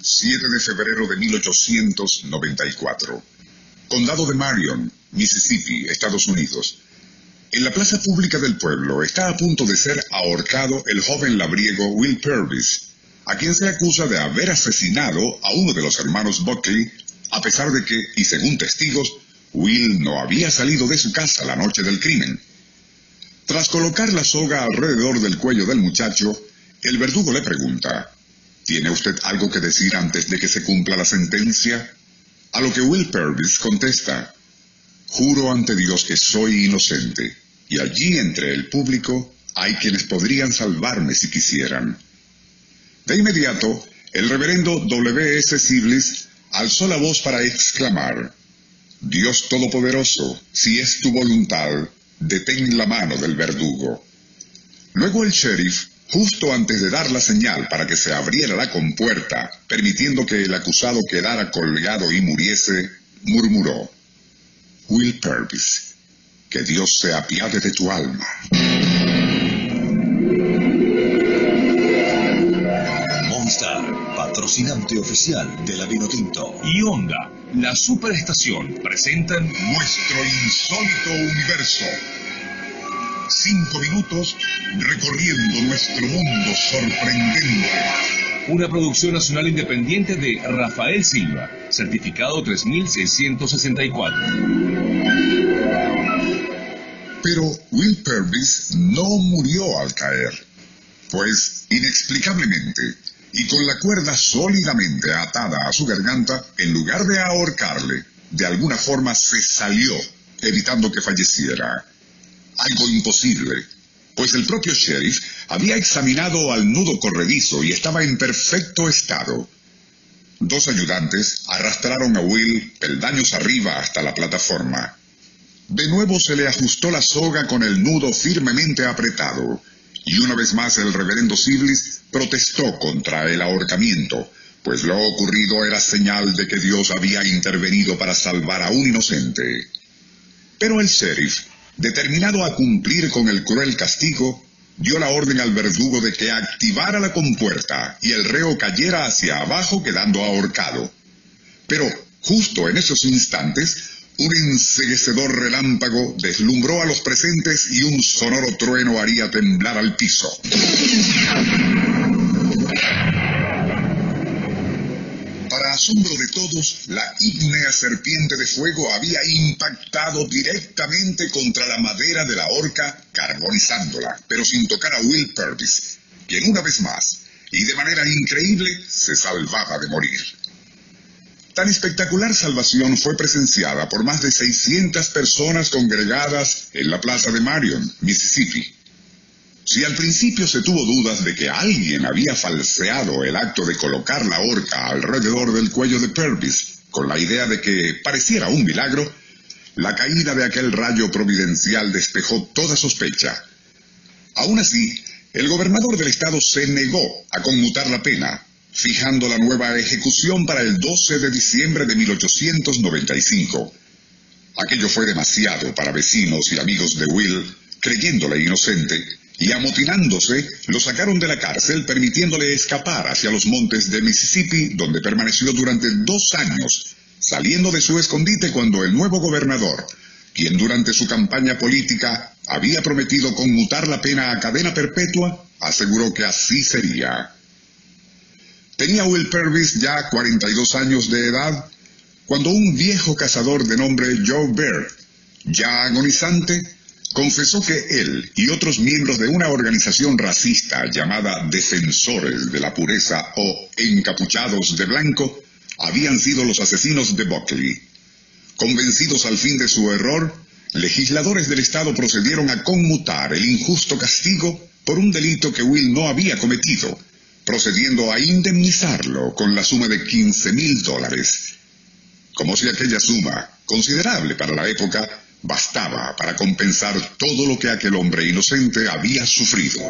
7 de febrero de 1894. Condado de Marion, Mississippi, Estados Unidos. En la plaza pública del pueblo está a punto de ser ahorcado el joven labriego Will Purvis, a quien se acusa de haber asesinado a uno de los hermanos Buckley, a pesar de que, y según testigos, Will no había salido de su casa la noche del crimen. Tras colocar la soga alrededor del cuello del muchacho, el verdugo le pregunta, ¿Tiene usted algo que decir antes de que se cumpla la sentencia? A lo que Will Purvis contesta, Juro ante Dios que soy inocente, y allí entre el público hay quienes podrían salvarme si quisieran. De inmediato, el reverendo W. S. Siblis alzó la voz para exclamar, Dios Todopoderoso, si es tu voluntad, detén la mano del verdugo. Luego el sheriff Justo antes de dar la señal para que se abriera la compuerta, permitiendo que el acusado quedara colgado y muriese, murmuró, Will Purvis, que Dios se apiade de tu alma. Monstar, patrocinante oficial de la Vino Tinto. Y Honda, la superestación, presentan nuestro insólito universo cinco minutos recorriendo nuestro mundo sorprendente. Una producción nacional independiente de Rafael Silva, certificado 3664. Pero Will Purvis no murió al caer, pues inexplicablemente, y con la cuerda sólidamente atada a su garganta, en lugar de ahorcarle, de alguna forma se salió, evitando que falleciera algo imposible, pues el propio sheriff había examinado al nudo corredizo y estaba en perfecto estado. Dos ayudantes arrastraron a Will peldaños arriba hasta la plataforma. De nuevo se le ajustó la soga con el nudo firmemente apretado, y una vez más el reverendo Siblis protestó contra el ahorcamiento, pues lo ocurrido era señal de que Dios había intervenido para salvar a un inocente. Pero el sheriff determinado a cumplir con el cruel castigo, dio la orden al verdugo de que activara la compuerta y el reo cayera hacia abajo quedando ahorcado. Pero justo en esos instantes, un enseguecedor relámpago deslumbró a los presentes y un sonoro trueno haría temblar al piso. De todos, la ígnea serpiente de fuego había impactado directamente contra la madera de la horca, carbonizándola, pero sin tocar a Will Purvis, quien una vez más, y de manera increíble, se salvaba de morir. Tan espectacular salvación fue presenciada por más de 600 personas congregadas en la plaza de Marion, Mississippi, si al principio se tuvo dudas de que alguien había falseado el acto de colocar la horca alrededor del cuello de Purvis, con la idea de que pareciera un milagro, la caída de aquel rayo providencial despejó toda sospecha. Aún así, el gobernador del estado se negó a conmutar la pena, fijando la nueva ejecución para el 12 de diciembre de 1895. Aquello fue demasiado para vecinos y amigos de Will, creyéndole inocente, y amotinándose, lo sacaron de la cárcel permitiéndole escapar hacia los montes de Mississippi, donde permaneció durante dos años, saliendo de su escondite cuando el nuevo gobernador, quien durante su campaña política había prometido conmutar la pena a cadena perpetua, aseguró que así sería. Tenía Will Purvis ya 42 años de edad cuando un viejo cazador de nombre Joe Bear, ya agonizante, confesó que él y otros miembros de una organización racista llamada Defensores de la Pureza o Encapuchados de Blanco habían sido los asesinos de Buckley. Convencidos al fin de su error, legisladores del Estado procedieron a conmutar el injusto castigo por un delito que Will no había cometido, procediendo a indemnizarlo con la suma de 15 mil dólares. Como si aquella suma, considerable para la época, bastaba para compensar todo lo que aquel hombre inocente había sufrido.